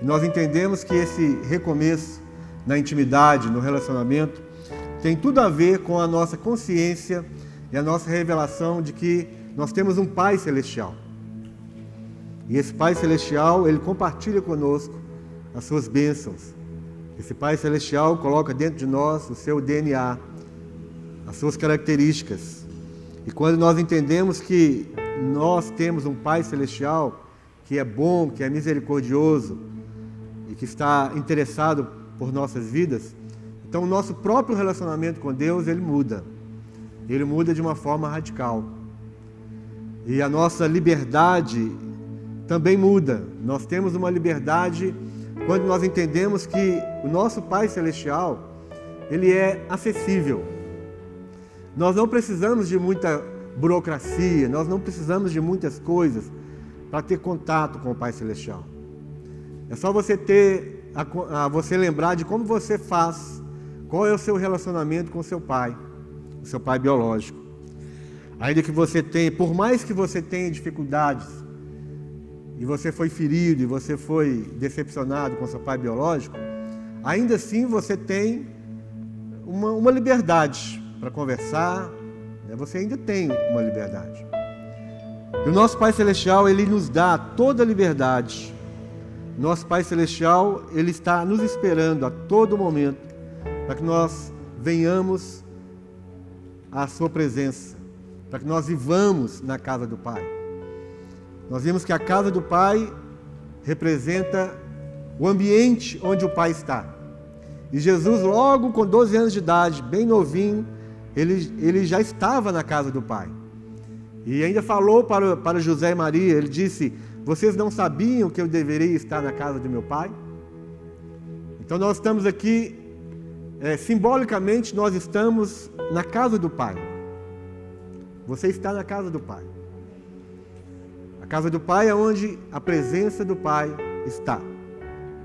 E nós entendemos que esse recomeço na intimidade, no relacionamento, tem tudo a ver com a nossa consciência e a nossa revelação de que nós temos um Pai celestial. E esse Pai celestial, ele compartilha conosco as suas bênçãos. Esse Pai celestial coloca dentro de nós o seu DNA, as suas características. E quando nós entendemos que nós temos um Pai celestial que é bom, que é misericordioso e que está interessado por nossas vidas, então o nosso próprio relacionamento com Deus, ele muda. Ele muda de uma forma radical. E a nossa liberdade também muda. Nós temos uma liberdade quando nós entendemos que o nosso Pai celestial, ele é acessível. Nós não precisamos de muita burocracia, nós não precisamos de muitas coisas para ter contato com o Pai celestial. É só você ter a, a você lembrar de como você faz, qual é o seu relacionamento com seu pai, o seu pai biológico. Ainda que você tenha, por mais que você tenha dificuldades, e você foi ferido, e você foi decepcionado com seu pai biológico, ainda assim você tem uma, uma liberdade para conversar, né? você ainda tem uma liberdade. E o nosso Pai Celestial, Ele nos dá toda a liberdade. Nosso Pai Celestial, Ele está nos esperando a todo momento para que nós venhamos à Sua presença, para que nós vivamos na casa do Pai. Nós vimos que a casa do Pai representa o ambiente onde o Pai está. E Jesus, logo com 12 anos de idade, bem novinho, ele, ele já estava na casa do Pai. E ainda falou para, para José e Maria, ele disse: Vocês não sabiam que eu deveria estar na casa do meu pai? Então nós estamos aqui, é, simbolicamente, nós estamos na casa do Pai. Você está na casa do Pai. A casa do Pai é onde a presença do Pai está.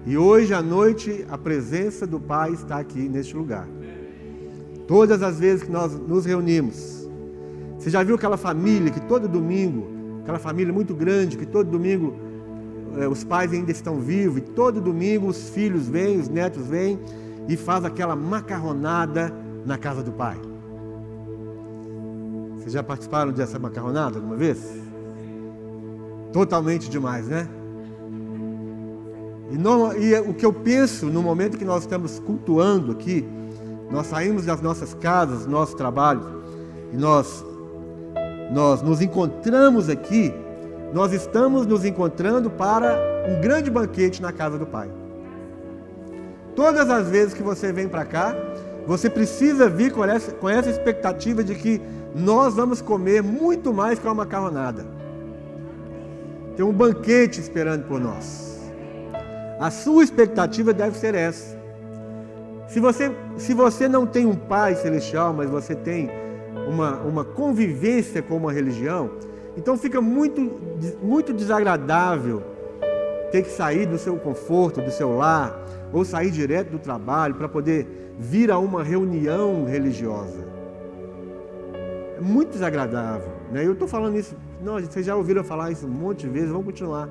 E hoje à noite a presença do Pai está aqui neste lugar. Todas as vezes que nós nos reunimos, você já viu aquela família que todo domingo, aquela família muito grande, que todo domingo eh, os pais ainda estão vivos, e todo domingo os filhos vêm, os netos vêm e faz aquela macarronada na casa do pai. Vocês já participaram dessa macarronada alguma vez? Totalmente demais, né? E, não, e o que eu penso no momento que nós estamos cultuando aqui, nós saímos das nossas casas, nosso trabalho, e nós nós nos encontramos aqui, nós estamos nos encontrando para um grande banquete na casa do Pai. Todas as vezes que você vem para cá, você precisa vir com essa, com essa expectativa de que nós vamos comer muito mais que uma macarronada. Tem um banquete esperando por nós. A sua expectativa deve ser essa. Se você, se você não tem um Pai celestial, mas você tem uma, uma convivência com uma religião, então fica muito, muito desagradável ter que sair do seu conforto, do seu lar, ou sair direto do trabalho para poder vir a uma reunião religiosa. É muito desagradável. Né? Eu estou falando isso, não, vocês já ouviram falar isso um monte de vezes, vamos continuar.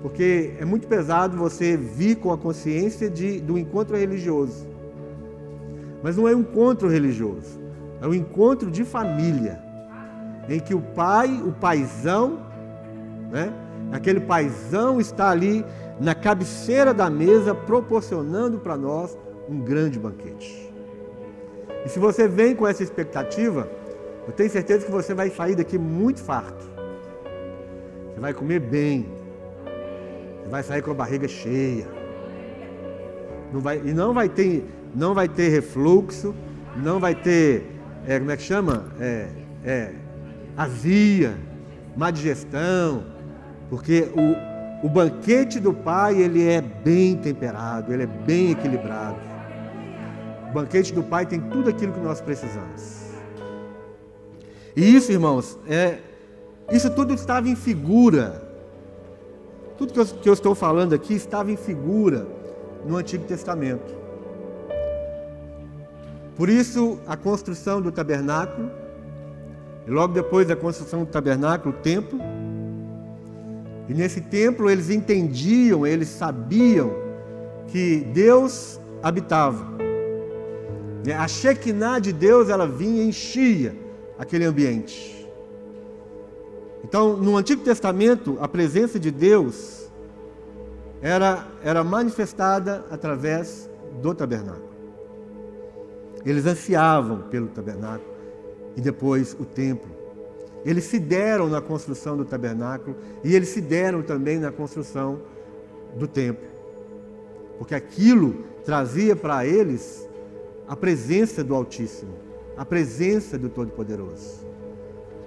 Porque é muito pesado você vir com a consciência de, do encontro religioso. Mas não é um encontro religioso. É um encontro de família, em que o pai, o paizão, né? Aquele paizão está ali na cabeceira da mesa, proporcionando para nós um grande banquete. E se você vem com essa expectativa, eu tenho certeza que você vai sair daqui muito farto. Você vai comer bem. Você vai sair com a barriga cheia. Não vai, e não vai ter, não vai ter refluxo, não vai ter é, como é que chama? É, é, azia, má digestão, porque o, o banquete do Pai ele é bem temperado, ele é bem equilibrado. O banquete do Pai tem tudo aquilo que nós precisamos. E isso, irmãos, é, isso tudo estava em figura. Tudo que eu, que eu estou falando aqui estava em figura no Antigo Testamento. Por isso, a construção do tabernáculo, e logo depois da construção do tabernáculo, o templo, E nesse templo eles entendiam, eles sabiam que Deus habitava. A Shekinah de Deus, ela vinha e enchia aquele ambiente. Então, no Antigo Testamento, a presença de Deus era, era manifestada através do tabernáculo. Eles ansiavam pelo tabernáculo e depois o templo. Eles se deram na construção do tabernáculo e eles se deram também na construção do templo. Porque aquilo trazia para eles a presença do Altíssimo, a presença do Todo-Poderoso.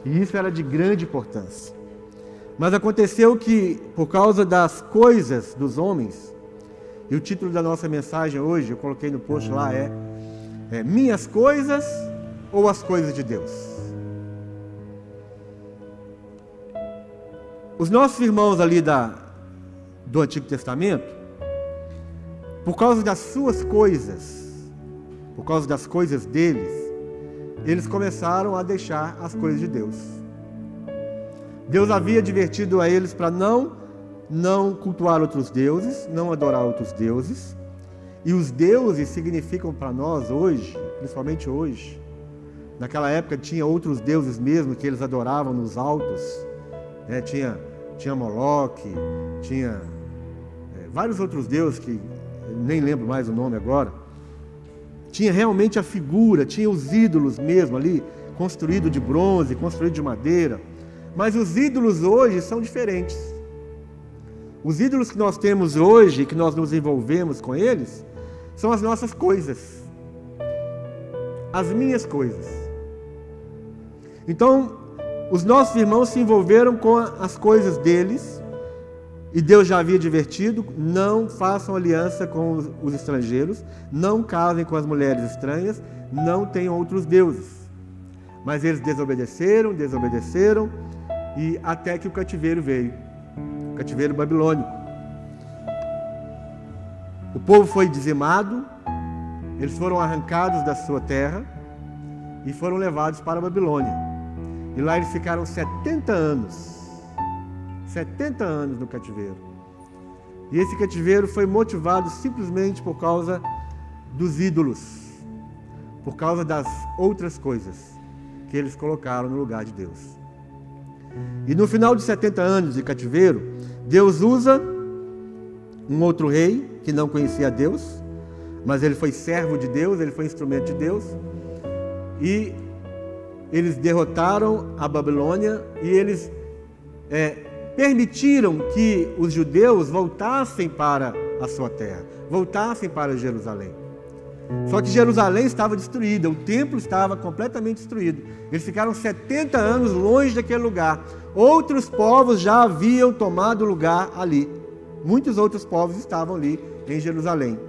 E isso era de grande importância. Mas aconteceu que, por causa das coisas dos homens, e o título da nossa mensagem hoje, eu coloquei no post lá, é, é Minhas Coisas ou as Coisas de Deus? Os nossos irmãos ali da, do Antigo Testamento, por causa das suas coisas, por causa das coisas deles, eles começaram a deixar as coisas de Deus. Deus havia advertido a eles para não não cultuar outros deuses, não adorar outros deuses. E os deuses significam para nós hoje, principalmente hoje. Naquela época tinha outros deuses mesmo que eles adoravam nos altos. Né? Tinha, tinha Moloque, tinha é, vários outros deuses que nem lembro mais o nome agora. Tinha realmente a figura, tinha os ídolos mesmo ali, construído de bronze, construído de madeira. Mas os ídolos hoje são diferentes. Os ídolos que nós temos hoje, que nós nos envolvemos com eles, são as nossas coisas, as minhas coisas. Então, os nossos irmãos se envolveram com as coisas deles, e Deus já havia advertido: não façam aliança com os estrangeiros, não casem com as mulheres estranhas, não tenham outros deuses. Mas eles desobedeceram, desobedeceram, e até que o cativeiro veio cativeiro babilônico. O povo foi dizimado, eles foram arrancados da sua terra e foram levados para a Babilônia. E lá eles ficaram 70 anos. 70 anos no cativeiro. E esse cativeiro foi motivado simplesmente por causa dos ídolos, por causa das outras coisas que eles colocaram no lugar de Deus. E no final de 70 anos de cativeiro, Deus usa um outro rei que não conhecia Deus, mas ele foi servo de Deus, ele foi instrumento de Deus. E eles derrotaram a Babilônia e eles é, permitiram que os judeus voltassem para a sua terra, voltassem para Jerusalém. Só que Jerusalém estava destruída, o templo estava completamente destruído. Eles ficaram 70 anos longe daquele lugar. Outros povos já haviam tomado lugar ali. Muitos outros povos estavam ali em Jerusalém.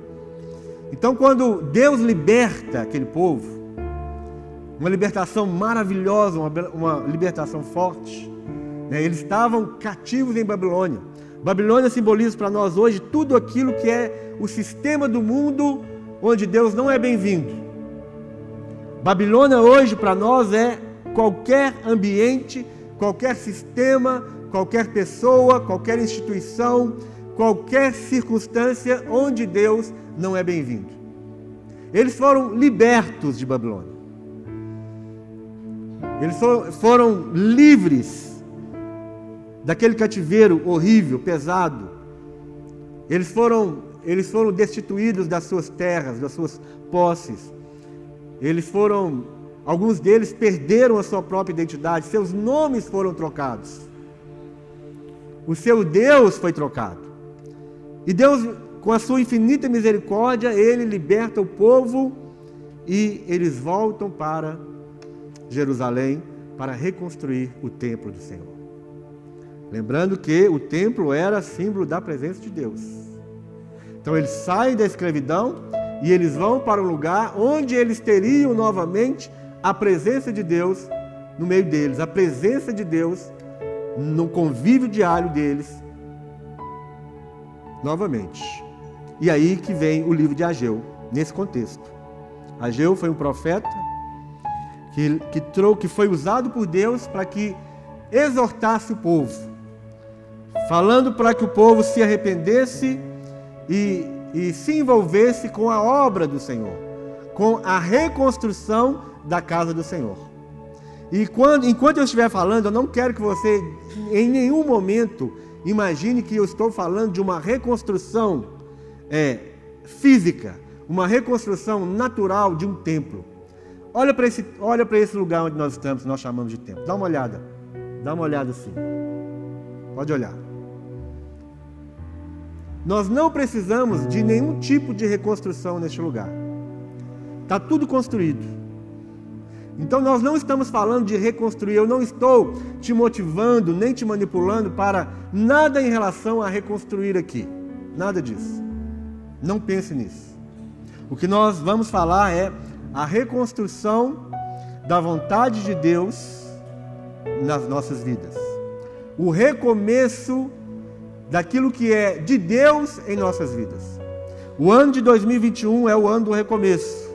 Então, quando Deus liberta aquele povo, uma libertação maravilhosa, uma, uma libertação forte, né? eles estavam cativos em Babilônia. Babilônia simboliza para nós hoje tudo aquilo que é o sistema do mundo onde Deus não é bem-vindo. Babilônia hoje para nós é qualquer ambiente, qualquer sistema, qualquer pessoa, qualquer instituição, qualquer circunstância onde Deus não é bem-vindo. Eles foram libertos de Babilônia. Eles foram livres daquele cativeiro horrível, pesado. Eles foram eles foram destituídos das suas terras, das suas posses. Eles foram, alguns deles perderam a sua própria identidade, seus nomes foram trocados. O seu Deus foi trocado. E Deus, com a sua infinita misericórdia, ele liberta o povo e eles voltam para Jerusalém para reconstruir o templo do Senhor. Lembrando que o templo era símbolo da presença de Deus. Então eles saem da escravidão e eles vão para um lugar onde eles teriam novamente a presença de Deus no meio deles, a presença de Deus no convívio diário deles. Novamente. E aí que vem o livro de Ageu, nesse contexto. Ageu foi um profeta que, que, que foi usado por Deus para que exortasse o povo, falando para que o povo se arrependesse e, e se envolvesse com a obra do Senhor, com a reconstrução da casa do Senhor. E quando, enquanto eu estiver falando, eu não quero que você, em nenhum momento, imagine que eu estou falando de uma reconstrução é, física, uma reconstrução natural de um templo. Olha para esse, olha esse lugar onde nós estamos, nós chamamos de templo. Dá uma olhada. Dá uma olhada assim. Pode olhar. Nós não precisamos de nenhum tipo de reconstrução neste lugar. Está tudo construído. Então nós não estamos falando de reconstruir, eu não estou te motivando nem te manipulando para nada em relação a reconstruir aqui. Nada disso. Não pense nisso. O que nós vamos falar é a reconstrução da vontade de Deus nas nossas vidas. O recomeço daquilo que é de Deus em nossas vidas. O ano de 2021 é o ano do recomeço.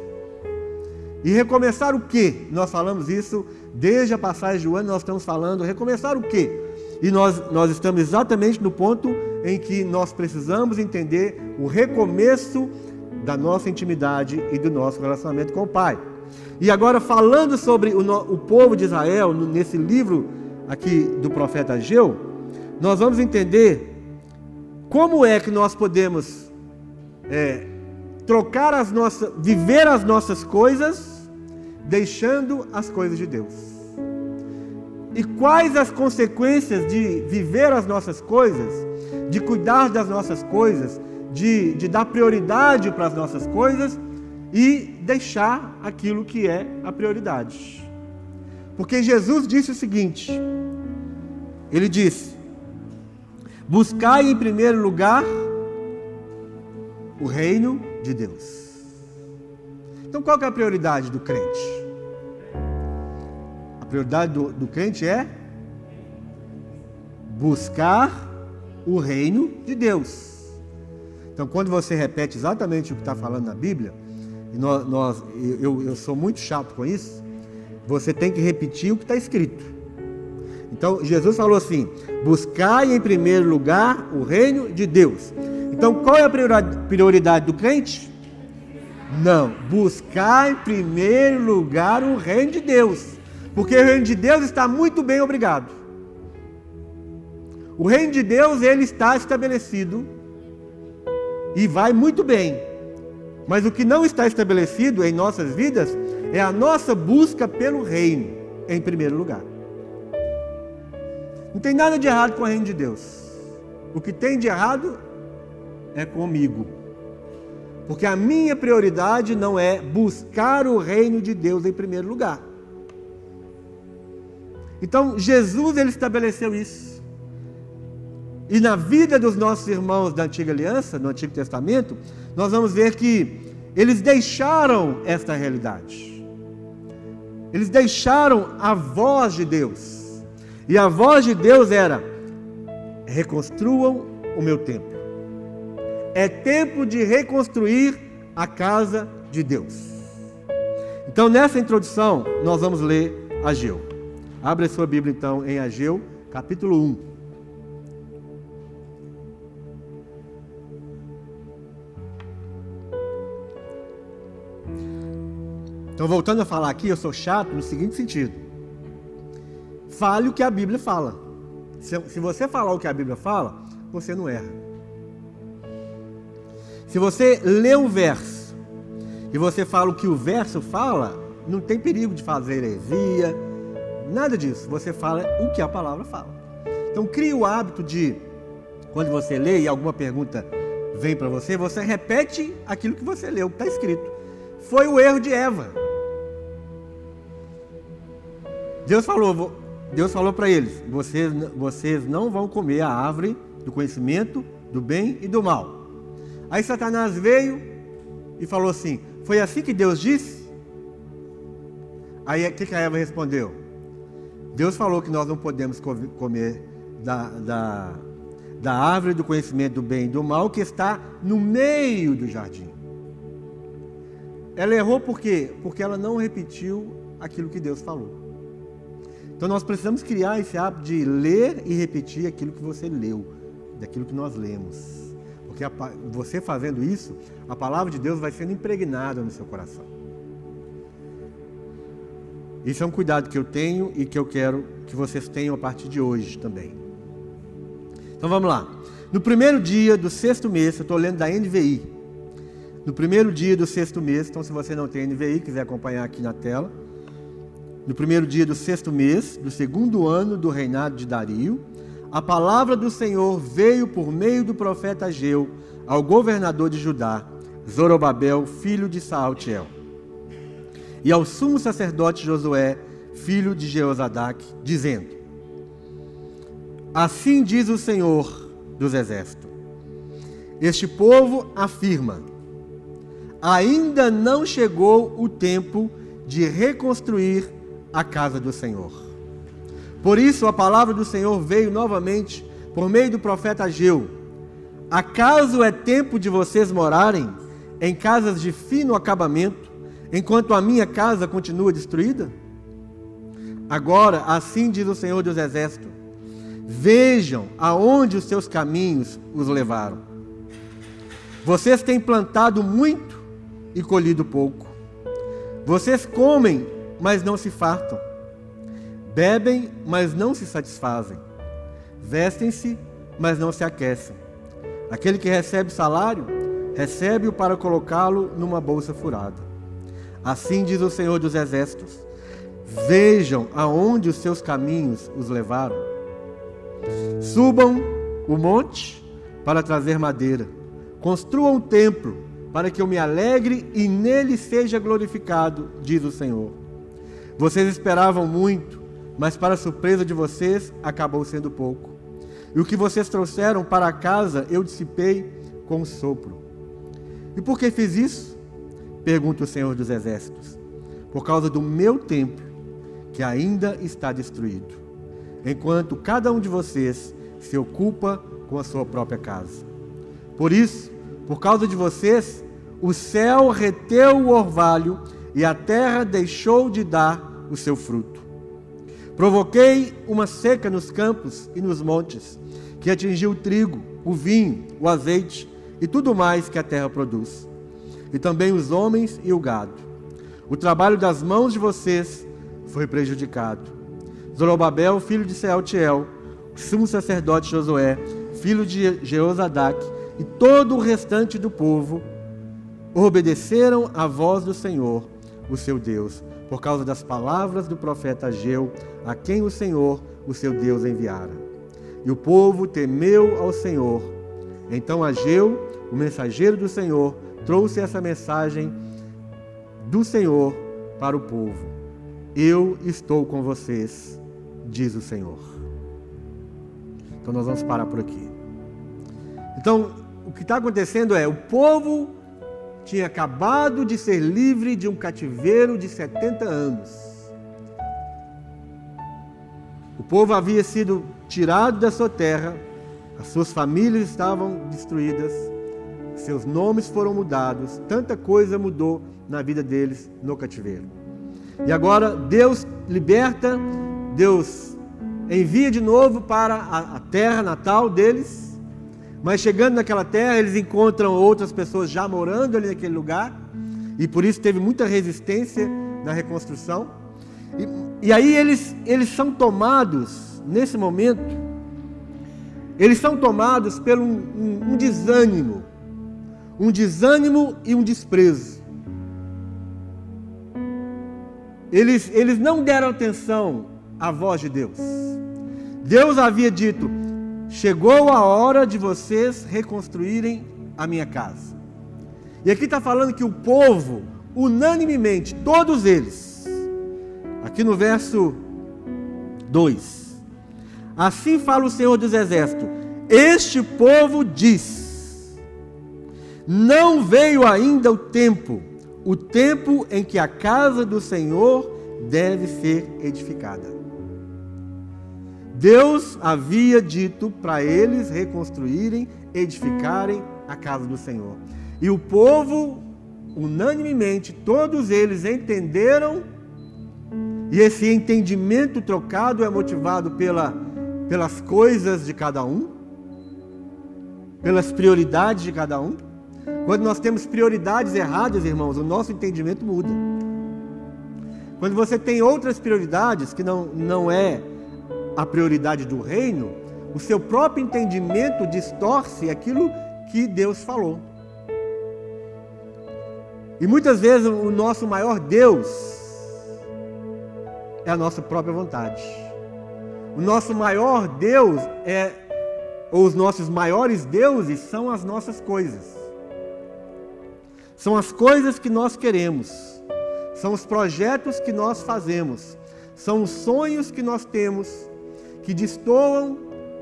E recomeçar o quê? Nós falamos isso desde a passagem do ano, nós estamos falando recomeçar o quê? E nós, nós estamos exatamente no ponto em que nós precisamos entender o recomeço da nossa intimidade e do nosso relacionamento com o Pai. E agora, falando sobre o, o povo de Israel, nesse livro aqui do profeta Ageu, nós vamos entender como é que nós podemos é, trocar as nossas, viver as nossas coisas, deixando as coisas de Deus. E quais as consequências de viver as nossas coisas, de cuidar das nossas coisas, de, de dar prioridade para as nossas coisas e deixar aquilo que é a prioridade. Porque Jesus disse o seguinte: Ele disse: Buscai em primeiro lugar o reino de Deus. Então, qual é a prioridade do crente? A prioridade do, do crente é buscar o reino de Deus. Então, quando você repete exatamente o que está falando na Bíblia, e nós, nós eu, eu sou muito chato com isso, você tem que repetir o que está escrito. Então, Jesus falou assim: buscai em primeiro lugar o reino de Deus. Então, qual é a prioridade do crente? Não, buscar em primeiro lugar o reino de Deus, porque o reino de Deus está muito bem, obrigado. O reino de Deus ele está estabelecido e vai muito bem. Mas o que não está estabelecido em nossas vidas é a nossa busca pelo reino, em primeiro lugar. Não tem nada de errado com o reino de Deus. O que tem de errado é comigo. Porque a minha prioridade não é buscar o reino de Deus em primeiro lugar. Então, Jesus ele estabeleceu isso. E na vida dos nossos irmãos da antiga aliança, no Antigo Testamento, nós vamos ver que eles deixaram esta realidade. Eles deixaram a voz de Deus. E a voz de Deus era: reconstruam o meu templo. É tempo de reconstruir a casa de Deus. Então, nessa introdução, nós vamos ler Ageu. Abre a sua Bíblia então em Ageu, capítulo 1. Então, voltando a falar aqui, eu sou chato no seguinte sentido: fale o que a Bíblia fala. Se, se você falar o que a Bíblia fala, você não erra. Se você lê um verso e você fala o que o verso fala, não tem perigo de fazer heresia, nada disso. Você fala o que a palavra fala. Então, crie o hábito de, quando você lê e alguma pergunta vem para você, você repete aquilo que você leu, que está escrito. Foi o erro de Eva. Deus falou, Deus falou para eles: vocês, vocês não vão comer a árvore do conhecimento do bem e do mal. Aí Satanás veio e falou assim: Foi assim que Deus disse? Aí o que, que a Eva respondeu? Deus falou que nós não podemos comer da, da, da árvore do conhecimento do bem e do mal que está no meio do jardim. Ela errou por quê? Porque ela não repetiu aquilo que Deus falou. Então nós precisamos criar esse hábito de ler e repetir aquilo que você leu, daquilo que nós lemos. Porque a, você fazendo isso, a palavra de Deus vai sendo impregnada no seu coração. Isso é um cuidado que eu tenho e que eu quero que vocês tenham a partir de hoje também. Então vamos lá. No primeiro dia do sexto mês, eu estou lendo da NVI. No primeiro dia do sexto mês, então se você não tem NVI, quiser acompanhar aqui na tela. No primeiro dia do sexto mês, do segundo ano do reinado de Dario, a palavra do Senhor veio por meio do profeta Ageu ao governador de Judá, Zorobabel, filho de Saaltiel e ao sumo sacerdote Josué, filho de Jeozadak, dizendo: Assim diz o Senhor dos Exércitos: Este povo afirma: Ainda não chegou o tempo de reconstruir a casa do Senhor. Por isso a palavra do Senhor veio novamente por meio do profeta Ageu. Acaso é tempo de vocês morarem em casas de fino acabamento, enquanto a minha casa continua destruída? Agora, assim diz o Senhor dos Exércitos: Vejam aonde os seus caminhos os levaram. Vocês têm plantado muito e colhido pouco. Vocês comem, mas não se fartam. Bebem, mas não se satisfazem. Vestem-se, mas não se aquecem. Aquele que recebe salário, recebe-o para colocá-lo numa bolsa furada. Assim diz o Senhor dos Exércitos: Vejam aonde os seus caminhos os levaram. Subam o monte para trazer madeira. Construam um templo para que eu me alegre e nele seja glorificado, diz o Senhor. Vocês esperavam muito, mas para surpresa de vocês, acabou sendo pouco. E o que vocês trouxeram para casa eu dissipei com um sopro. E por que fiz isso? Pergunta o Senhor dos Exércitos. Por causa do meu templo, que ainda está destruído, enquanto cada um de vocês se ocupa com a sua própria casa. Por isso, por causa de vocês, o céu reteu o orvalho e a terra deixou de dar o seu fruto. Provoquei uma seca nos campos e nos montes, que atingiu o trigo, o vinho, o azeite e tudo mais que a terra produz e também os homens e o gado. O trabalho das mãos de vocês foi prejudicado. Zorobabel, filho de Sealtiel, sumo sacerdote Josué, filho de Jeozadak, e todo o restante do povo obedeceram à voz do Senhor, o seu Deus, por causa das palavras do profeta Ageu, a quem o Senhor, o seu Deus, enviara. E o povo temeu ao Senhor. Então Ageu, o mensageiro do Senhor, trouxe essa mensagem do Senhor para o povo. Eu estou com vocês, diz o Senhor. Então nós vamos parar por aqui. Então, o que está acontecendo é: o povo tinha acabado de ser livre de um cativeiro de 70 anos. O povo havia sido tirado da sua terra, as suas famílias estavam destruídas, seus nomes foram mudados, tanta coisa mudou na vida deles no cativeiro. E agora Deus liberta, Deus envia de novo para a, terra natal deles, mas chegando naquela terra, eles encontram outras pessoas já morando ali naquele lugar, e por isso teve muita resistência na reconstrução. E, e aí eles, eles são tomados, nesse momento, eles são tomados pelo um, um, um desânimo um desânimo e um desprezo. Eles, eles não deram atenção à voz de Deus. Deus havia dito: chegou a hora de vocês reconstruírem a minha casa. E aqui está falando que o povo, unanimemente, todos eles, aqui no verso 2: Assim fala o Senhor dos Exércitos: Este povo diz não veio ainda o tempo, o tempo em que a casa do Senhor deve ser edificada. Deus havia dito para eles reconstruírem, edificarem a casa do Senhor. E o povo, unanimemente, todos eles entenderam, e esse entendimento trocado é motivado pela, pelas coisas de cada um, pelas prioridades de cada um. Quando nós temos prioridades erradas, irmãos, o nosso entendimento muda. Quando você tem outras prioridades que não, não é a prioridade do reino, o seu próprio entendimento distorce aquilo que Deus falou. E muitas vezes o nosso maior Deus é a nossa própria vontade. O nosso maior Deus é, ou os nossos maiores deuses são as nossas coisas. São as coisas que nós queremos, são os projetos que nós fazemos, são os sonhos que nós temos que destoam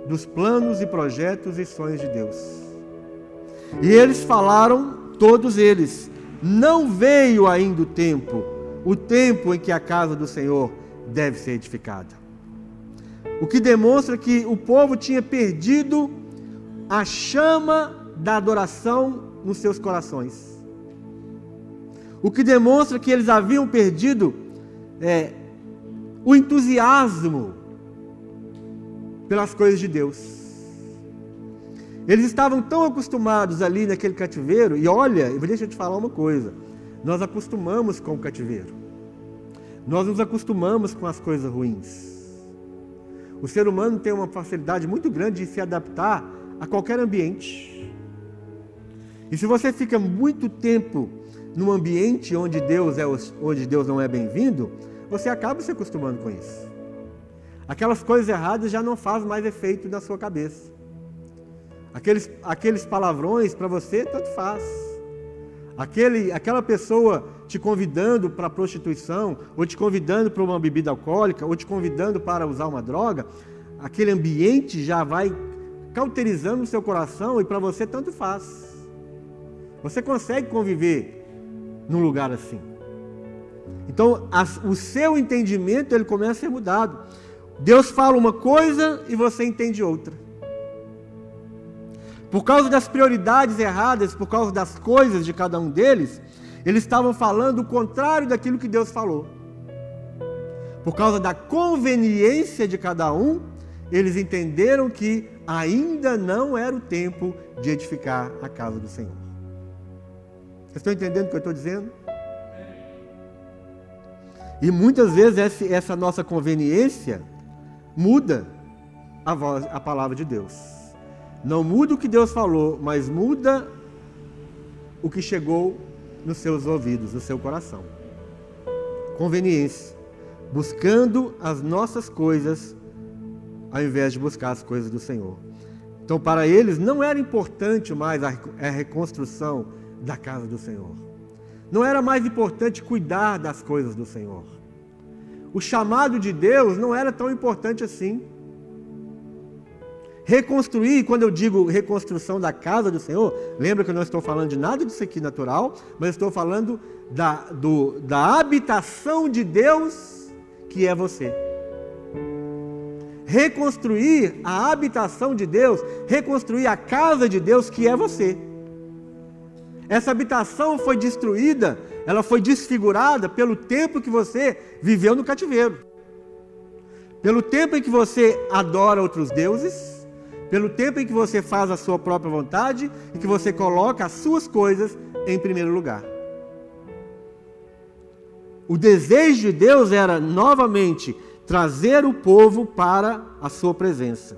dos planos e projetos e sonhos de Deus. E eles falaram, todos eles, não veio ainda o tempo, o tempo em que a casa do Senhor deve ser edificada. O que demonstra que o povo tinha perdido a chama da adoração nos seus corações. O que demonstra que eles haviam perdido é, o entusiasmo pelas coisas de Deus. Eles estavam tão acostumados ali naquele cativeiro, e olha, deixa eu te falar uma coisa: nós acostumamos com o cativeiro, nós nos acostumamos com as coisas ruins. O ser humano tem uma facilidade muito grande de se adaptar a qualquer ambiente. E se você fica muito tempo num ambiente onde Deus, é, onde Deus não é bem-vindo, você acaba se acostumando com isso. Aquelas coisas erradas já não fazem mais efeito na sua cabeça. Aqueles, aqueles palavrões para você, tanto faz. Aquele, aquela pessoa te convidando para prostituição, ou te convidando para uma bebida alcoólica, ou te convidando para usar uma droga, aquele ambiente já vai cauterizando o seu coração e para você tanto faz. Você consegue conviver num lugar assim. Então, o seu entendimento ele começa a ser mudado. Deus fala uma coisa e você entende outra. Por causa das prioridades erradas, por causa das coisas de cada um deles, eles estavam falando o contrário daquilo que Deus falou. Por causa da conveniência de cada um, eles entenderam que ainda não era o tempo de edificar a casa do Senhor. Vocês estão entendendo o que eu estou dizendo? E muitas vezes essa nossa conveniência muda a, voz, a palavra de Deus. Não muda o que Deus falou, mas muda o que chegou nos seus ouvidos, no seu coração. Conveniência. Buscando as nossas coisas ao invés de buscar as coisas do Senhor. Então, para eles, não era importante mais a reconstrução da casa do Senhor. Não era mais importante cuidar das coisas do Senhor. O chamado de Deus não era tão importante assim. Reconstruir, quando eu digo reconstrução da casa do Senhor, lembra que eu não estou falando de nada disso aqui natural, mas estou falando da, do, da habitação de Deus que é você. Reconstruir a habitação de Deus, reconstruir a casa de Deus que é você. Essa habitação foi destruída, ela foi desfigurada pelo tempo que você viveu no cativeiro. Pelo tempo em que você adora outros deuses, pelo tempo em que você faz a sua própria vontade e que você coloca as suas coisas em primeiro lugar. O desejo de Deus era novamente trazer o povo para a sua presença.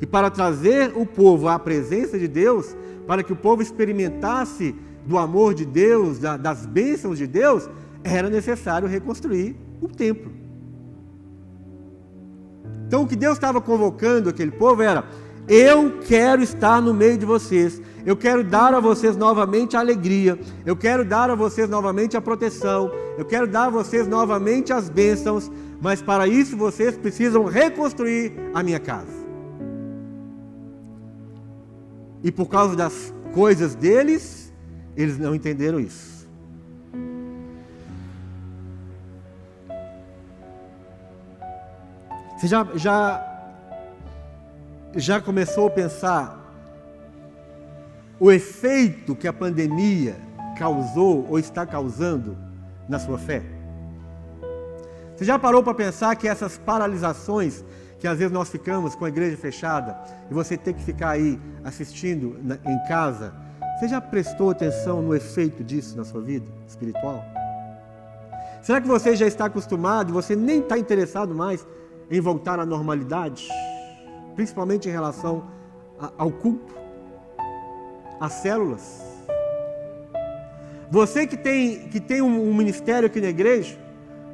E para trazer o povo à presença de Deus, para que o povo experimentasse do amor de Deus, das bênçãos de Deus, era necessário reconstruir o templo. Então o que Deus estava convocando aquele povo era: eu quero estar no meio de vocês. Eu quero dar a vocês novamente a alegria. Eu quero dar a vocês novamente a proteção. Eu quero dar a vocês novamente as bênçãos. Mas para isso vocês precisam reconstruir a minha casa. E por causa das coisas deles, eles não entenderam isso. Você já, já já começou a pensar o efeito que a pandemia causou ou está causando na sua fé? Você já parou para pensar que essas paralisações que às vezes nós ficamos com a igreja fechada e você tem que ficar aí assistindo em casa, você já prestou atenção no efeito disso na sua vida espiritual? Será que você já está acostumado você nem está interessado mais em voltar à normalidade? Principalmente em relação ao culto, às células? Você que tem, que tem um, um ministério aqui na igreja,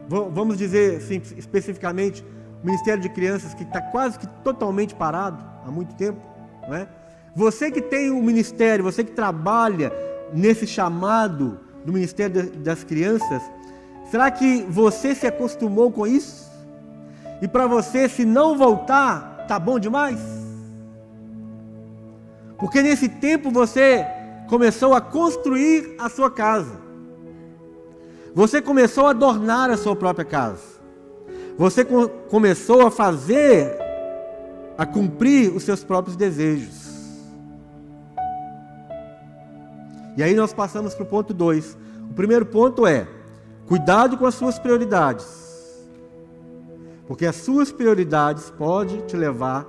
vamos dizer assim, especificamente, o Ministério de Crianças que está quase que totalmente parado há muito tempo, não é? Você que tem um ministério, você que trabalha nesse chamado do Ministério das Crianças, será que você se acostumou com isso? E para você, se não voltar, tá bom demais? Porque nesse tempo você começou a construir a sua casa. Você começou a adornar a sua própria casa. Você co começou a fazer, a cumprir os seus próprios desejos. E aí nós passamos para o ponto 2. O primeiro ponto é: cuidado com as suas prioridades. Porque as suas prioridades podem te levar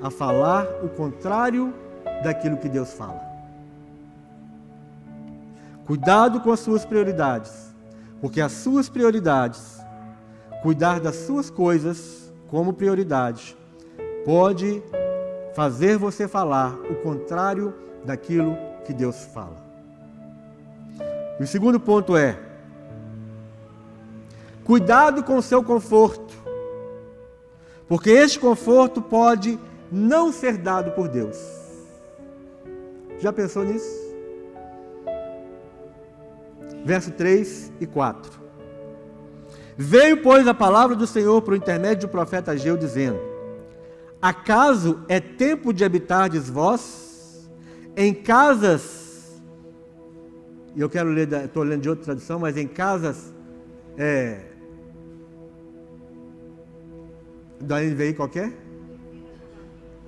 a falar o contrário daquilo que Deus fala. Cuidado com as suas prioridades, porque as suas prioridades, cuidar das suas coisas como prioridade, pode fazer você falar o contrário daquilo que Deus fala. E o segundo ponto é: cuidado com o seu conforto, porque este conforto pode não ser dado por Deus. Já pensou nisso? verso 3 e 4. Veio, pois, a palavra do Senhor por intermédio do profeta Ageu, dizendo: Acaso é tempo de habitardes vós em casas, e eu quero ler, estou lendo de outra tradução, mas em casas, é, da NVI qualquer?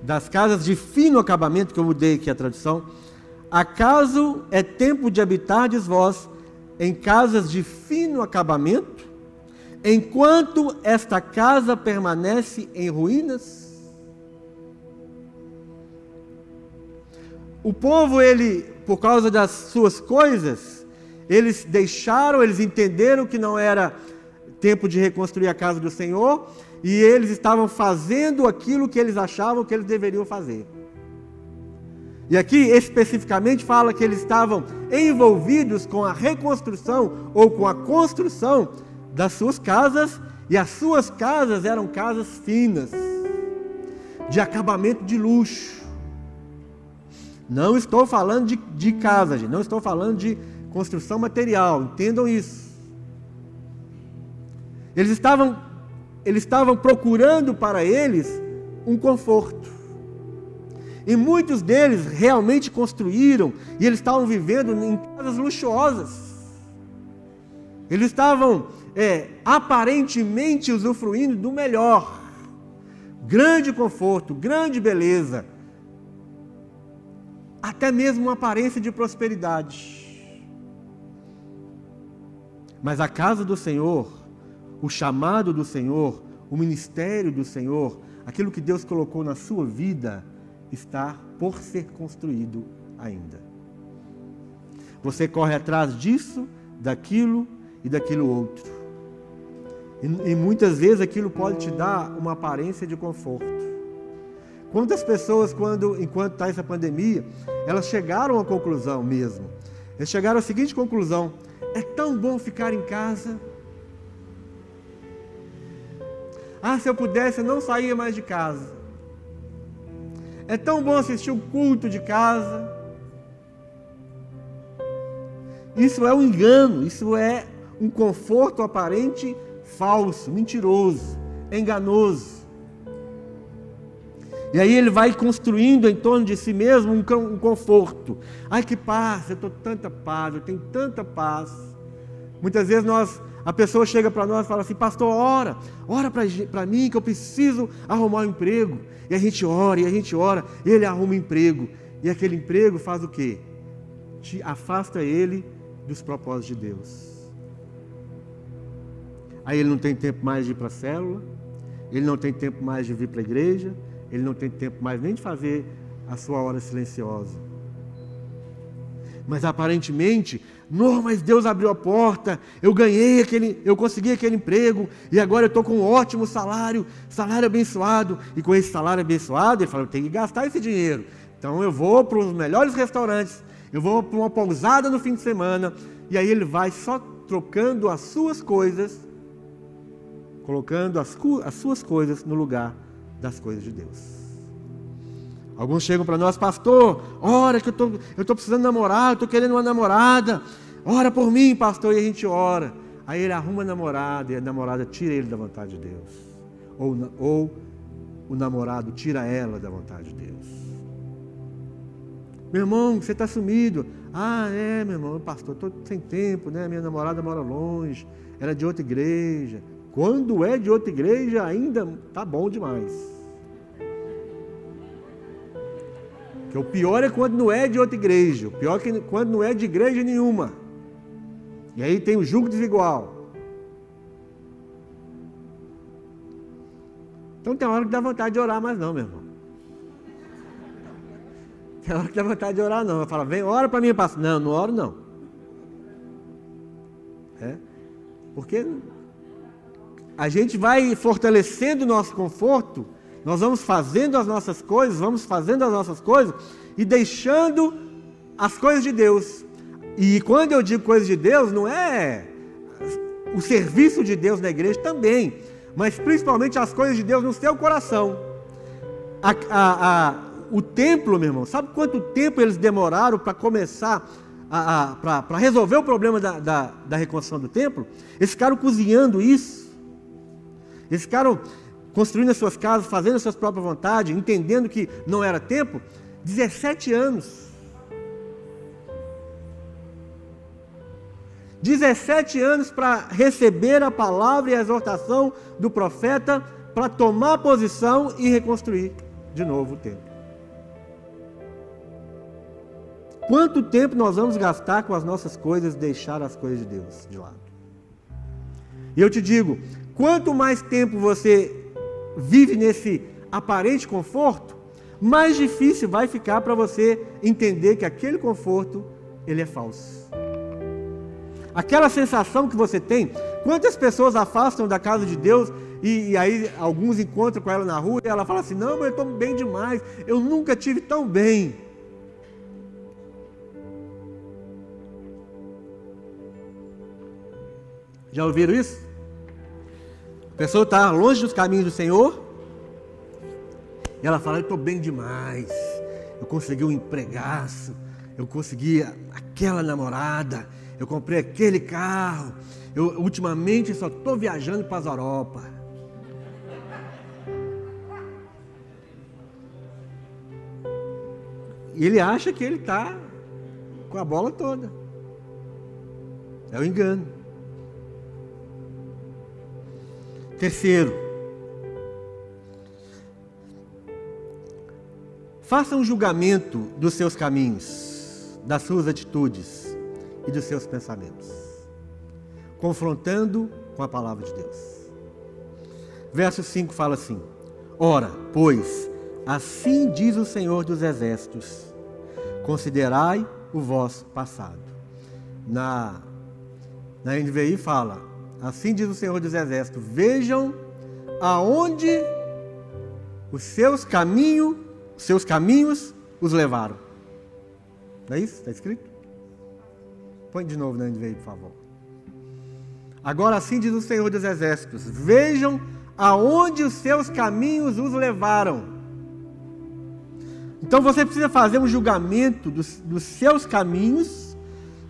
Das casas de fino acabamento, que eu mudei aqui a tradução. Acaso é tempo de habitardes vós em casas de fino acabamento, enquanto esta casa permanece em ruínas? O povo, ele, por causa das suas coisas, eles deixaram, eles entenderam que não era tempo de reconstruir a casa do Senhor, e eles estavam fazendo aquilo que eles achavam que eles deveriam fazer. E aqui especificamente fala que eles estavam envolvidos com a reconstrução ou com a construção das suas casas, e as suas casas eram casas finas, de acabamento de luxo. Não estou falando de, de casa, gente, não estou falando de construção material, entendam isso. Eles estavam, eles estavam procurando para eles um conforto. E muitos deles realmente construíram e eles estavam vivendo em casas luxuosas. Eles estavam é, aparentemente usufruindo do melhor. Grande conforto, grande beleza. Até mesmo uma aparência de prosperidade. Mas a casa do Senhor, o chamado do Senhor, o ministério do Senhor, aquilo que Deus colocou na sua vida, está por ser construído ainda. Você corre atrás disso, daquilo e daquilo outro. E, e muitas vezes aquilo pode te dar uma aparência de conforto. Quantas pessoas, quando, enquanto está essa pandemia, elas chegaram à conclusão mesmo. Eles chegaram à seguinte conclusão: é tão bom ficar em casa. Ah, se eu pudesse, eu não saía mais de casa. É tão bom assistir o culto de casa. Isso é um engano, isso é um conforto aparente falso, mentiroso, enganoso. E aí ele vai construindo em torno de si mesmo um conforto. Ai que paz, eu estou tanta paz, eu tenho tanta paz. Muitas vezes nós a pessoa chega para nós e fala assim: Pastor, ora, ora para mim que eu preciso arrumar um emprego. E a gente ora, e a gente ora, ele arruma um emprego. E aquele emprego faz o quê? Te afasta ele dos propósitos de Deus. Aí ele não tem tempo mais de ir para a célula, ele não tem tempo mais de vir para a igreja, ele não tem tempo mais nem de fazer a sua hora silenciosa. Mas aparentemente, não, mas Deus abriu a porta, eu ganhei aquele, eu consegui aquele emprego, e agora eu estou com um ótimo salário, salário abençoado, e com esse salário abençoado, ele fala, eu tenho que gastar esse dinheiro. Então eu vou para os melhores restaurantes, eu vou para uma pousada no fim de semana, e aí ele vai só trocando as suas coisas, colocando as, as suas coisas no lugar das coisas de Deus. Alguns chegam para nós, pastor, ora que eu tô, estou precisando namorar, eu estou querendo uma namorada, ora por mim, pastor, e a gente ora. Aí ele arruma a namorada e a namorada tira ele da vontade de Deus. Ou, ou o namorado tira ela da vontade de Deus. Meu irmão, você está sumido. Ah, é, meu irmão, pastor, estou sem tempo, né? Minha namorada mora longe, era é de outra igreja. Quando é de outra igreja, ainda tá bom demais. Que o pior é quando não é de outra igreja. O pior é quando não é de igreja nenhuma. E aí tem o julgo desigual. Então tem hora que dá vontade de orar, mas não, meu irmão. Tem hora que dá vontade de orar, não. Eu falo, vem, ora para mim, pastor. Não, não oro, não. É? Porque a gente vai fortalecendo o nosso conforto nós vamos fazendo as nossas coisas, vamos fazendo as nossas coisas e deixando as coisas de Deus. E quando eu digo coisas de Deus, não é o serviço de Deus na igreja também, mas principalmente as coisas de Deus no seu coração. A, a, a, o templo, meu irmão, sabe quanto tempo eles demoraram para começar, para resolver o problema da, da, da reconstrução do templo? Eles ficaram cozinhando isso. Eles ficaram construindo as suas casas, fazendo as suas próprias vontades, entendendo que não era tempo, 17 anos. 17 anos para receber a palavra e a exortação do profeta, para tomar posição e reconstruir de novo o templo. Quanto tempo nós vamos gastar com as nossas coisas, deixar as coisas de Deus de lado? E eu te digo, quanto mais tempo você vive nesse aparente conforto, mais difícil vai ficar para você entender que aquele conforto ele é falso. Aquela sensação que você tem, quantas pessoas afastam da casa de Deus e, e aí alguns encontram com ela na rua e ela fala assim: Não, mas eu estou bem demais, eu nunca tive tão bem. Já ouviram isso? Pessoa está longe dos caminhos do Senhor e ela fala: Eu estou bem demais, eu consegui um empregaço, eu consegui aquela namorada, eu comprei aquele carro, eu ultimamente só estou viajando para as Europa. E ele acha que ele está com a bola toda. É o engano. Terceiro, faça um julgamento dos seus caminhos, das suas atitudes e dos seus pensamentos, confrontando com a palavra de Deus. Verso 5 fala assim: Ora, pois, assim diz o Senhor dos Exércitos: considerai o vosso passado. Na, na NVI fala: Assim diz o Senhor dos Exércitos: Vejam aonde os seus caminhos, seus caminhos os levaram. Não é isso? Está escrito? Põe de novo na NVI, por favor. Agora assim diz o Senhor dos Exércitos: Vejam aonde os seus caminhos os levaram. Então você precisa fazer um julgamento dos, dos seus caminhos,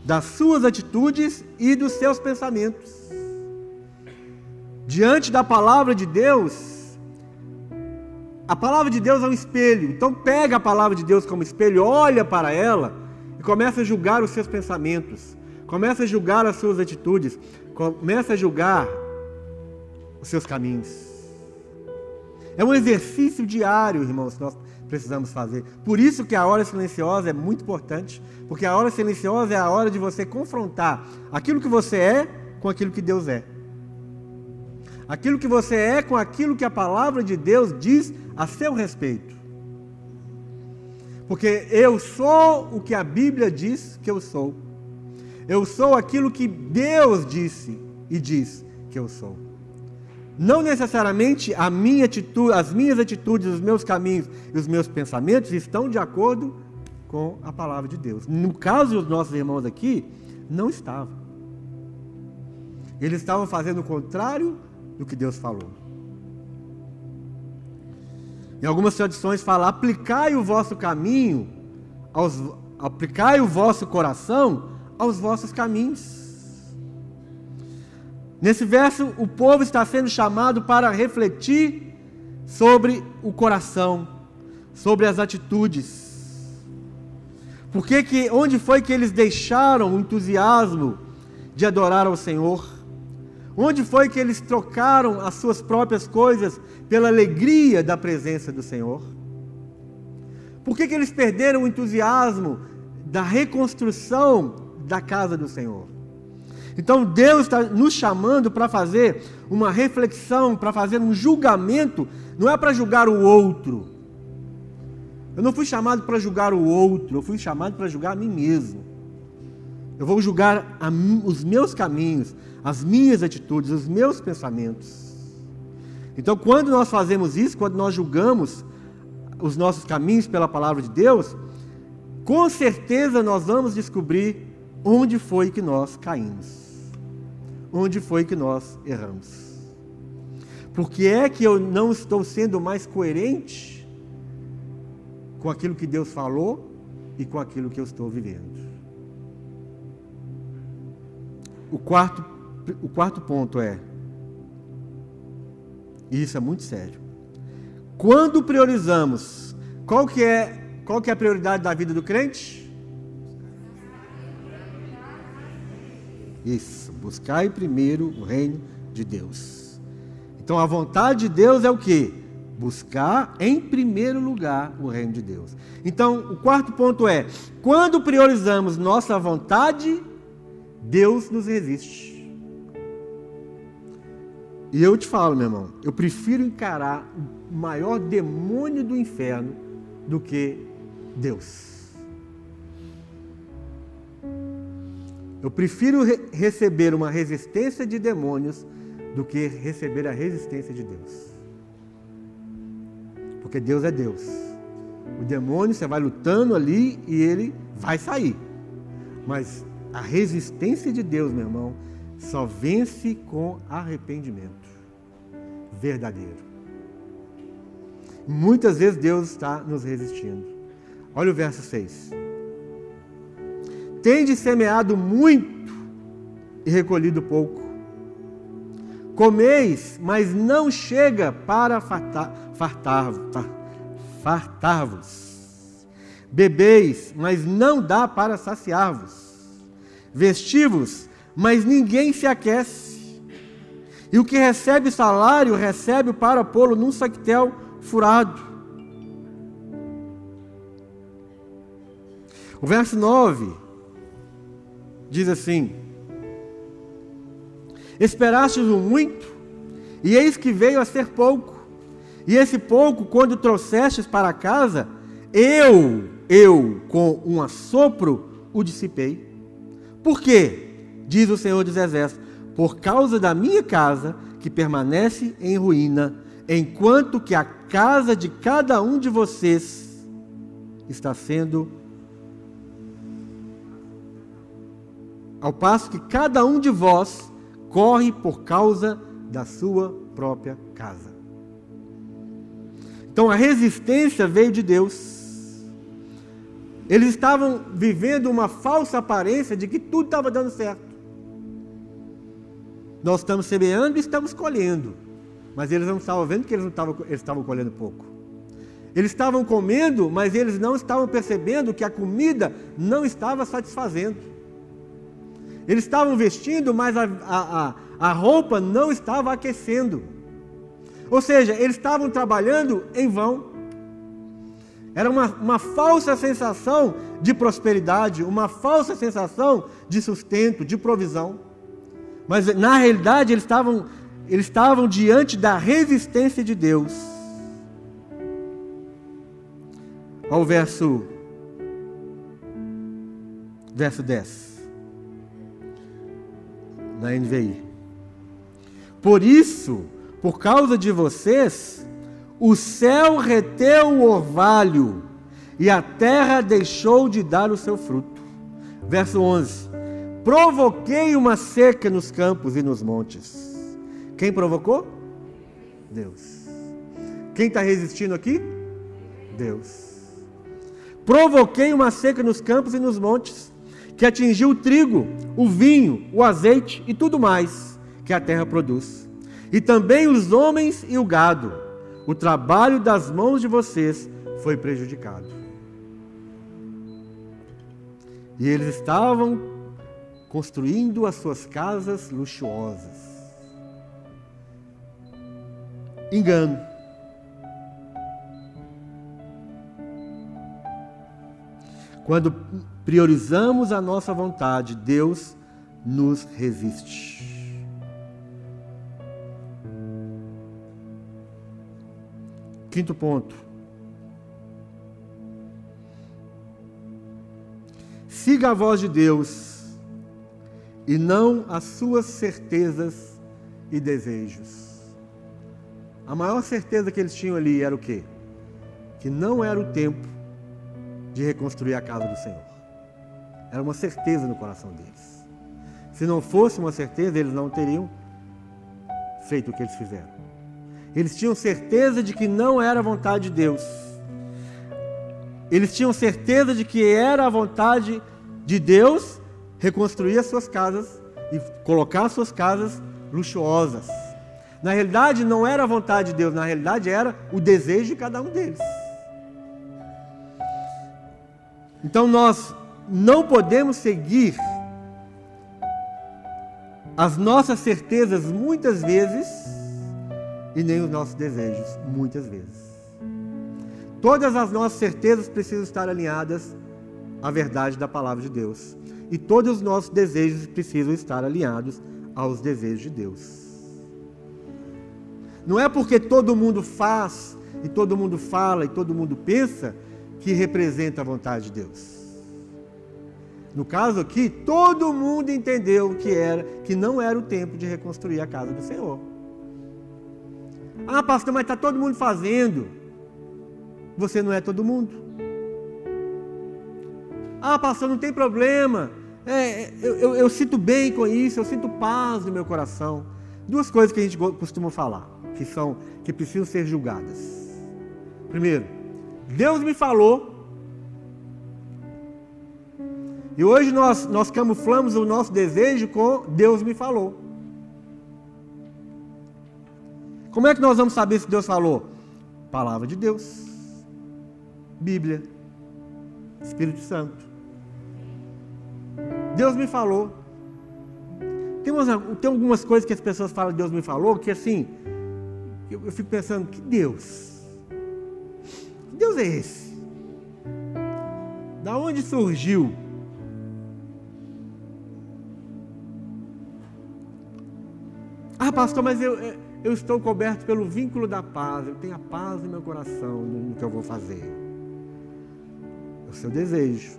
das suas atitudes e dos seus pensamentos diante da palavra de Deus, a palavra de Deus é um espelho. Então pega a palavra de Deus como espelho, olha para ela e começa a julgar os seus pensamentos, começa a julgar as suas atitudes, começa a julgar os seus caminhos. É um exercício diário, irmãos, que nós precisamos fazer. Por isso que a hora silenciosa é muito importante, porque a hora silenciosa é a hora de você confrontar aquilo que você é com aquilo que Deus é. Aquilo que você é com aquilo que a palavra de Deus diz a seu respeito. Porque eu sou o que a Bíblia diz que eu sou. Eu sou aquilo que Deus disse e diz que eu sou. Não necessariamente a minha atitude, as minhas atitudes, os meus caminhos e os meus pensamentos estão de acordo com a palavra de Deus. No caso dos nossos irmãos aqui, não estavam. Eles estavam fazendo o contrário do que Deus falou. Em algumas tradições fala: aplicai o vosso caminho, aos, aplicai o vosso coração aos vossos caminhos. Nesse verso, o povo está sendo chamado para refletir sobre o coração, sobre as atitudes. Por que que, onde foi que eles deixaram o entusiasmo de adorar ao Senhor? Onde foi que eles trocaram as suas próprias coisas pela alegria da presença do Senhor? Por que, que eles perderam o entusiasmo da reconstrução da casa do Senhor? Então Deus está nos chamando para fazer uma reflexão, para fazer um julgamento, não é para julgar o outro. Eu não fui chamado para julgar o outro, eu fui chamado para julgar a mim mesmo. Eu vou julgar a, os meus caminhos, as minhas atitudes, os meus pensamentos. Então, quando nós fazemos isso, quando nós julgamos os nossos caminhos pela palavra de Deus, com certeza nós vamos descobrir onde foi que nós caímos onde foi que nós erramos. Porque é que eu não estou sendo mais coerente com aquilo que Deus falou e com aquilo que eu estou vivendo. O quarto, o quarto ponto é, e isso é muito sério. Quando priorizamos, qual que é, qual que é a prioridade da vida do crente? Isso, buscai primeiro o reino de Deus. Então a vontade de Deus é o que? Buscar em primeiro lugar o reino de Deus. Então, o quarto ponto é: quando priorizamos nossa vontade, Deus nos resiste. E eu te falo, meu irmão, eu prefiro encarar o maior demônio do inferno do que Deus. Eu prefiro re receber uma resistência de demônios do que receber a resistência de Deus. Porque Deus é Deus. O demônio você vai lutando ali e ele vai sair. Mas a resistência de Deus, meu irmão, só vence com arrependimento verdadeiro. Muitas vezes Deus está nos resistindo. Olha o verso 6. Tende semeado muito e recolhido pouco. Comeis, mas não chega para fartar-vos. Fartar Bebeis, mas não dá para saciar-vos. Vestivos, mas ninguém se aquece. E o que recebe salário, recebe para pô-lo num saquetel furado. O verso 9 diz assim: Esperastes o muito, e eis que veio a ser pouco. E esse pouco, quando trouxestes para casa, eu, eu, com um assopro, o dissipei. Por quê? Diz o Senhor dos Exércitos: Por causa da minha casa, que permanece em ruína, enquanto que a casa de cada um de vocês está sendo ao passo que cada um de vós corre por causa da sua própria casa. Então a resistência veio de Deus. Eles estavam vivendo uma falsa aparência de que tudo estava dando certo. Nós estamos semeando e estamos colhendo. Mas eles não estavam vendo que eles, não estavam, eles estavam colhendo pouco. Eles estavam comendo, mas eles não estavam percebendo que a comida não estava satisfazendo. Eles estavam vestindo, mas a, a, a roupa não estava aquecendo. Ou seja, eles estavam trabalhando em vão. Era uma, uma falsa sensação de prosperidade, uma falsa sensação de sustento, de provisão. Mas na realidade eles estavam eles estavam diante da resistência de Deus. Ao verso verso 10. Na NVI. Por isso, por causa de vocês, o céu reteu o orvalho e a terra deixou de dar o seu fruto. Verso 11: Provoquei uma seca nos campos e nos montes. Quem provocou? Deus. Quem está resistindo aqui? Deus. Provoquei uma seca nos campos e nos montes, que atingiu o trigo, o vinho, o azeite e tudo mais que a terra produz. E também os homens e o gado. O trabalho das mãos de vocês foi prejudicado. E eles estavam construindo as suas casas luxuosas. Engano. Quando priorizamos a nossa vontade, Deus nos resiste. Quinto ponto. Siga a voz de Deus e não as suas certezas e desejos. A maior certeza que eles tinham ali era o quê? Que não era o tempo de reconstruir a casa do Senhor. Era uma certeza no coração deles. Se não fosse uma certeza, eles não teriam feito o que eles fizeram. Eles tinham certeza de que não era a vontade de Deus. Eles tinham certeza de que era a vontade de Deus reconstruir as suas casas e colocar as suas casas luxuosas. Na realidade, não era a vontade de Deus, na realidade era o desejo de cada um deles. Então nós não podemos seguir as nossas certezas muitas vezes e nem os nossos desejos, muitas vezes. Todas as nossas certezas precisam estar alinhadas à verdade da palavra de Deus. E todos os nossos desejos precisam estar alinhados aos desejos de Deus. Não é porque todo mundo faz, e todo mundo fala, e todo mundo pensa, que representa a vontade de Deus. No caso aqui, todo mundo entendeu que era que não era o tempo de reconstruir a casa do Senhor. Ah, pastor, mas está todo mundo fazendo. Você não é todo mundo. Ah, pastor, não tem problema. É, eu, eu, eu, sinto bem com isso, eu sinto paz no meu coração. Duas coisas que a gente costuma falar, que são que precisam ser julgadas. Primeiro, Deus me falou. E hoje nós, nós camuflamos o nosso desejo com Deus me falou. Como é que nós vamos saber se Deus falou? Palavra de Deus, Bíblia, Espírito Santo. Deus me falou. Tem, umas, tem algumas coisas que as pessoas falam, Deus me falou, que assim, eu, eu fico pensando, que Deus? Que Deus é esse? Da onde surgiu? Ah, pastor, mas eu, eu estou coberto pelo vínculo da paz, eu tenho a paz no meu coração no que eu vou fazer. É o seu desejo.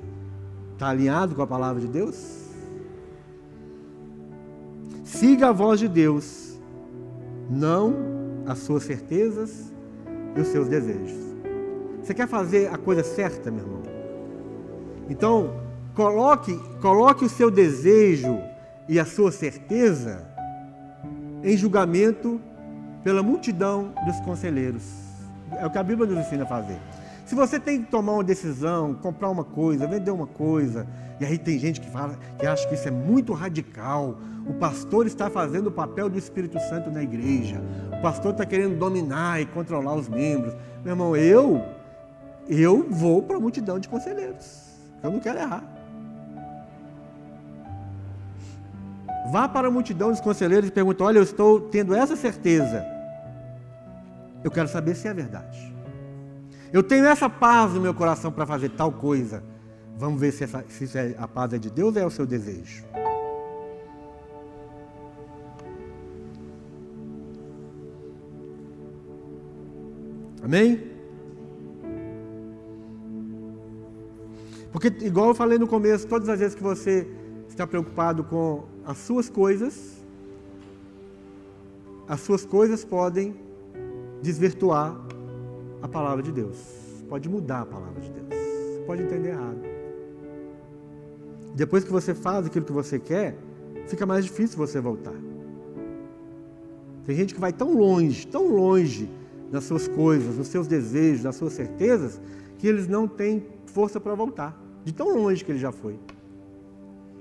Está alinhado com a palavra de Deus? Siga a voz de Deus, não as suas certezas e os seus desejos. Você quer fazer a coisa certa, meu irmão? Então, coloque, coloque o seu desejo e a sua certeza em julgamento pela multidão dos conselheiros. É o que a Bíblia nos ensina a fazer. Se você tem que tomar uma decisão, comprar uma coisa, vender uma coisa, e aí tem gente que fala que acha que isso é muito radical. O pastor está fazendo o papel do Espírito Santo na igreja. O pastor está querendo dominar e controlar os membros. Meu irmão, eu eu vou para a multidão de conselheiros. Eu não quero errar. Vá para a multidão dos conselheiros e pergunte: Olha, eu estou tendo essa certeza. Eu quero saber se é verdade. Eu tenho essa paz no meu coração para fazer tal coisa. Vamos ver se, essa, se é, a paz é de Deus ou é o seu desejo. Amém? Porque, igual eu falei no começo, todas as vezes que você está preocupado com as suas coisas, as suas coisas podem desvirtuar a palavra de Deus. Pode mudar a palavra de Deus. Pode entender errado. Depois que você faz aquilo que você quer, fica mais difícil você voltar. Tem gente que vai tão longe, tão longe nas suas coisas, nos seus desejos, nas suas certezas, que eles não têm força para voltar. De tão longe que ele já foi.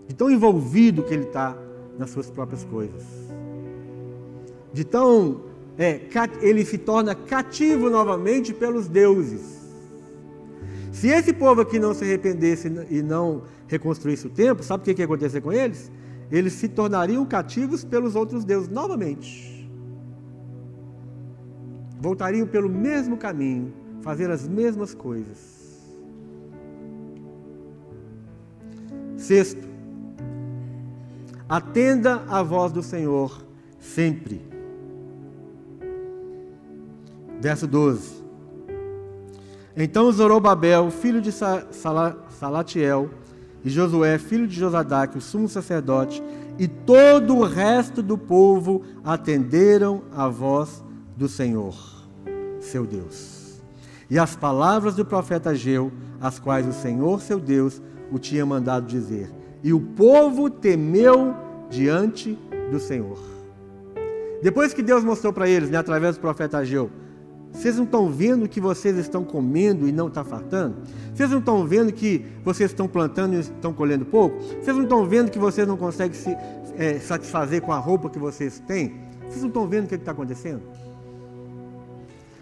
De tão envolvido que ele está nas suas próprias coisas. De tão. É, ele se torna cativo novamente pelos deuses. Se esse povo aqui não se arrependesse e não reconstruísse o templo, sabe o que ia acontecer com eles? Eles se tornariam cativos pelos outros deuses novamente. Voltariam pelo mesmo caminho, fazer as mesmas coisas. Sexto, atenda à voz do Senhor sempre. Verso 12. Então Zorobabel, filho de Salatiel, e Josué, filho de Josadaque, o sumo sacerdote, e todo o resto do povo atenderam à voz do Senhor, seu Deus. E as palavras do profeta Ageu, as quais o Senhor, seu Deus, o tinha mandado dizer. E o povo temeu diante do Senhor. Depois que Deus mostrou para eles, né, através do profeta Ageu, vocês não estão vendo que vocês estão comendo e não está fartando? Vocês não estão vendo que vocês estão plantando e estão colhendo pouco? Vocês não estão vendo que vocês não conseguem se é, satisfazer com a roupa que vocês têm? Vocês não estão vendo o que está acontecendo?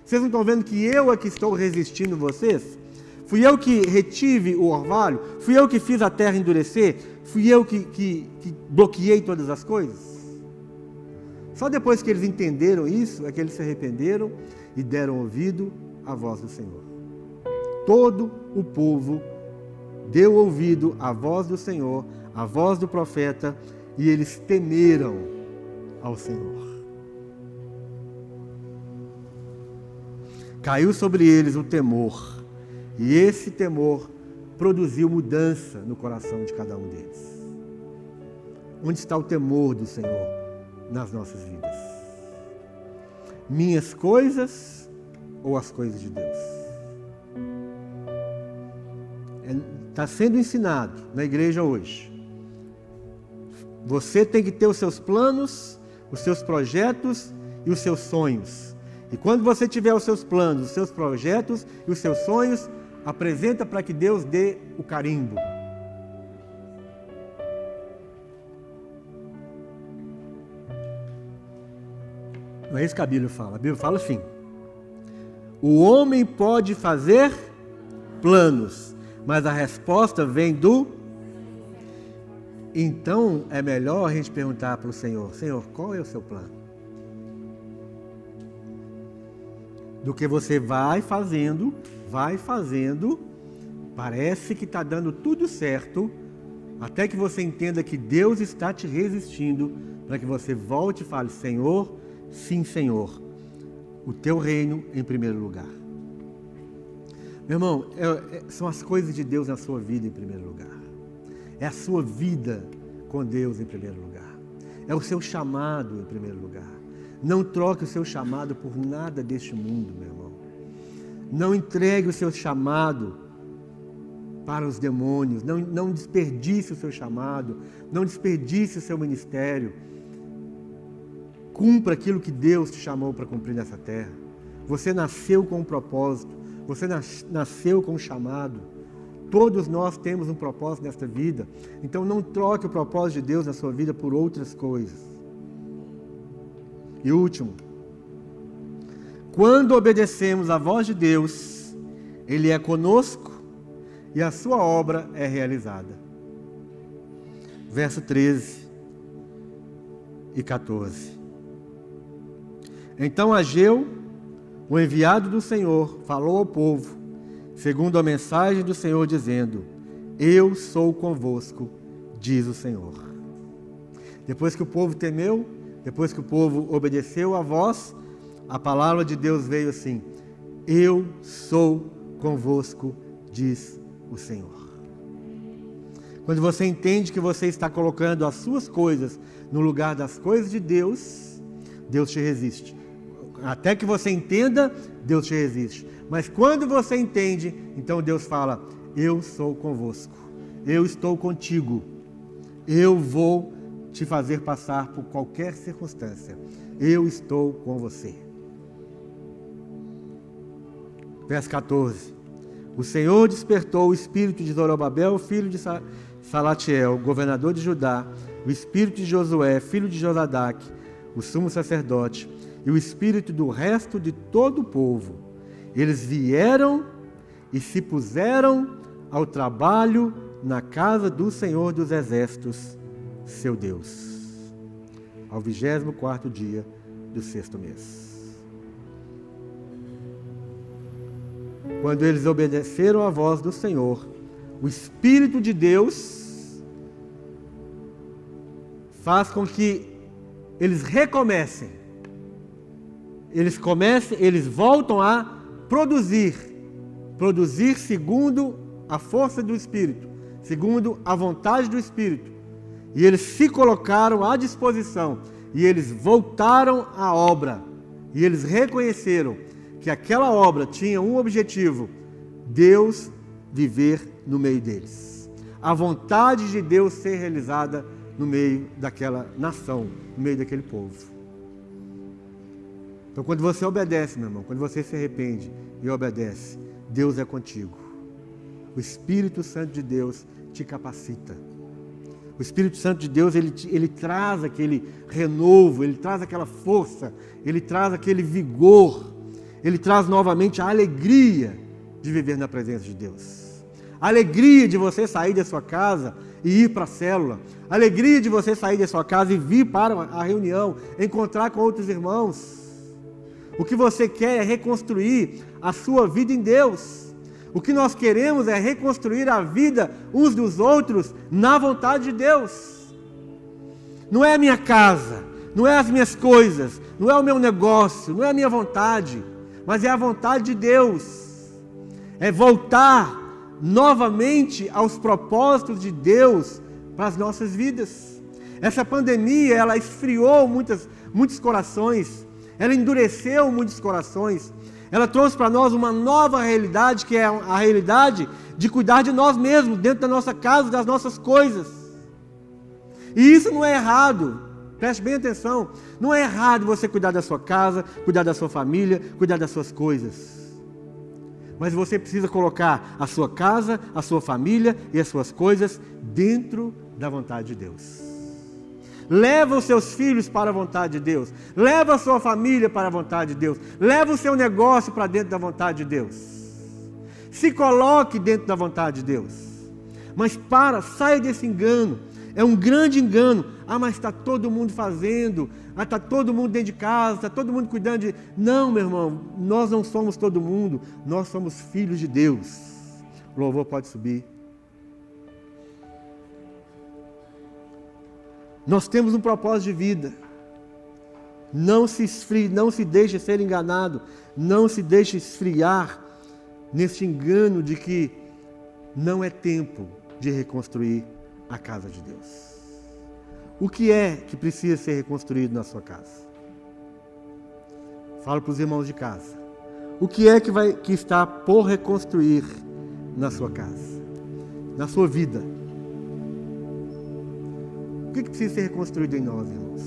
Vocês não estão vendo que eu é que estou resistindo vocês? Fui eu que retive o orvalho? Fui eu que fiz a terra endurecer? Fui eu que, que, que bloqueei todas as coisas? Só depois que eles entenderam isso é que eles se arrependeram e deram ouvido à voz do Senhor. Todo o povo deu ouvido à voz do Senhor, à voz do profeta, e eles temeram ao Senhor. Caiu sobre eles o temor, e esse temor produziu mudança no coração de cada um deles. Onde está o temor do Senhor nas nossas vidas? Minhas coisas ou as coisas de Deus? Está é, sendo ensinado na igreja hoje. Você tem que ter os seus planos, os seus projetos e os seus sonhos. E quando você tiver os seus planos, os seus projetos e os seus sonhos, apresenta para que Deus dê o carimbo. Não é isso que a Bíblia fala. A Bíblia fala assim: o homem pode fazer planos, mas a resposta vem do. Então é melhor a gente perguntar para o Senhor: Senhor, qual é o seu plano? Do que você vai fazendo, vai fazendo, parece que está dando tudo certo, até que você entenda que Deus está te resistindo, para que você volte e fale: Senhor, Sim, Senhor, o teu reino em primeiro lugar. Meu irmão, é, é, são as coisas de Deus na sua vida em primeiro lugar. É a sua vida com Deus em primeiro lugar. É o seu chamado em primeiro lugar. Não troque o seu chamado por nada deste mundo, meu irmão. Não entregue o seu chamado para os demônios. Não, não desperdice o seu chamado. Não desperdice o seu ministério Cumpra aquilo que Deus te chamou para cumprir nessa terra. Você nasceu com um propósito, você nasceu com um chamado. Todos nós temos um propósito nesta vida. Então não troque o propósito de Deus na sua vida por outras coisas. E último, quando obedecemos à voz de Deus, Ele é conosco e a sua obra é realizada. Verso 13 e 14. Então Ageu, o enviado do Senhor, falou ao povo, segundo a mensagem do Senhor, dizendo: Eu sou convosco, diz o Senhor. Depois que o povo temeu, depois que o povo obedeceu a voz, a palavra de Deus veio assim: Eu sou convosco, diz o Senhor. Quando você entende que você está colocando as suas coisas no lugar das coisas de Deus, Deus te resiste. Até que você entenda, Deus te resiste. Mas quando você entende, então Deus fala: Eu sou convosco, eu estou contigo, eu vou te fazer passar por qualquer circunstância, eu estou com você. Verso 14: O Senhor despertou o espírito de Zorobabel, filho de Salatiel, governador de Judá, o espírito de Josué, filho de Josadac, o sumo sacerdote, e o espírito do resto de todo o povo. Eles vieram e se puseram ao trabalho na casa do Senhor dos Exércitos, seu Deus. Ao vigésimo quarto dia do sexto mês. Quando eles obedeceram à voz do Senhor, o Espírito de Deus faz com que eles recomecem. Eles comecem, eles voltam a produzir, produzir segundo a força do Espírito, segundo a vontade do Espírito. E eles se colocaram à disposição e eles voltaram à obra. E eles reconheceram que aquela obra tinha um objetivo: Deus viver no meio deles. A vontade de Deus ser realizada no meio daquela nação, no meio daquele povo. Então, quando você obedece, meu irmão, quando você se arrepende e obedece, Deus é contigo. O Espírito Santo de Deus te capacita. O Espírito Santo de Deus, ele, ele traz aquele renovo, ele traz aquela força, ele traz aquele vigor, ele traz novamente a alegria de viver na presença de Deus. A alegria de você sair da sua casa e ir para a célula. A alegria de você sair da sua casa e vir para a reunião, encontrar com outros irmãos. O que você quer é reconstruir a sua vida em Deus. O que nós queremos é reconstruir a vida uns dos outros na vontade de Deus. Não é a minha casa, não é as minhas coisas, não é o meu negócio, não é a minha vontade, mas é a vontade de Deus. É voltar novamente aos propósitos de Deus para as nossas vidas. Essa pandemia, ela esfriou muitas, muitos corações, ela endureceu muitos corações, ela trouxe para nós uma nova realidade, que é a realidade de cuidar de nós mesmos, dentro da nossa casa, das nossas coisas. E isso não é errado, preste bem atenção, não é errado você cuidar da sua casa, cuidar da sua família, cuidar das suas coisas. Mas você precisa colocar a sua casa, a sua família e as suas coisas dentro da vontade de Deus. Leva os seus filhos para a vontade de Deus. Leva a sua família para a vontade de Deus. Leva o seu negócio para dentro da vontade de Deus. Se coloque dentro da vontade de Deus. Mas para, saia desse engano. É um grande engano. Ah, mas está todo mundo fazendo. Ah, está todo mundo dentro de casa, está todo mundo cuidando de. Não, meu irmão, nós não somos todo mundo. Nós somos filhos de Deus. O louvor pode subir. Nós temos um propósito de vida. Não se esfrie, não se deixe ser enganado, não se deixe esfriar nesse engano de que não é tempo de reconstruir a casa de Deus. O que é que precisa ser reconstruído na sua casa? Falo para os irmãos de casa. O que é que, vai, que está por reconstruir na sua casa? Na sua vida? Que, que precisa ser reconstruído em nós, irmãos?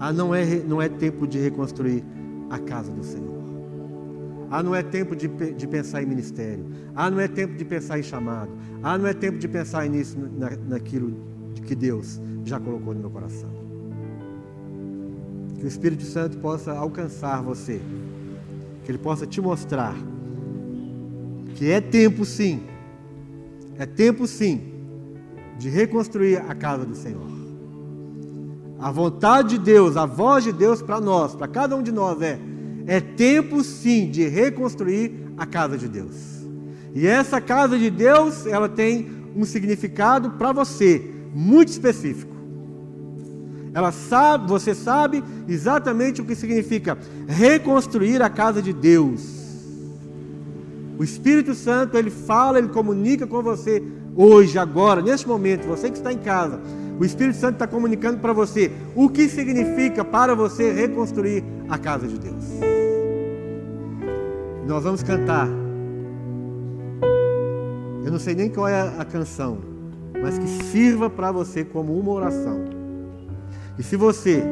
Ah, não é, não é tempo de reconstruir a casa do Senhor. Ah, não é tempo de, de pensar em ministério. Ah, não é tempo de pensar em chamado. Ah, não é tempo de pensar nisso, na, naquilo que Deus já colocou no meu coração. Que o Espírito Santo possa alcançar você. Que ele possa te mostrar que é tempo sim. É tempo sim de reconstruir a casa do Senhor. A vontade de Deus, a voz de Deus para nós, para cada um de nós é é tempo sim de reconstruir a casa de Deus. E essa casa de Deus, ela tem um significado para você, muito específico. Ela sabe, você sabe exatamente o que significa reconstruir a casa de Deus. O Espírito Santo, ele fala, ele comunica com você hoje, agora, neste momento, você que está em casa. O Espírito Santo está comunicando para você o que significa para você reconstruir a casa de Deus. Nós vamos cantar. Eu não sei nem qual é a canção, mas que sirva para você como uma oração. E se você,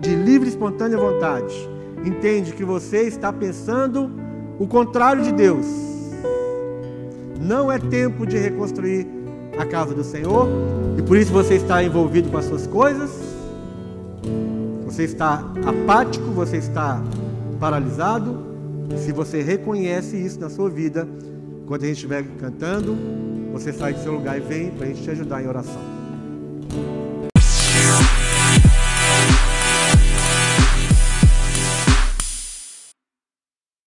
de livre e espontânea vontade, entende que você está pensando o contrário de Deus, não é tempo de reconstruir a casa do Senhor, e por isso você está envolvido com as suas coisas, você está apático, você está paralisado. Se você reconhece isso na sua vida, quando a gente estiver cantando, você sai do seu lugar e vem para a gente te ajudar em oração.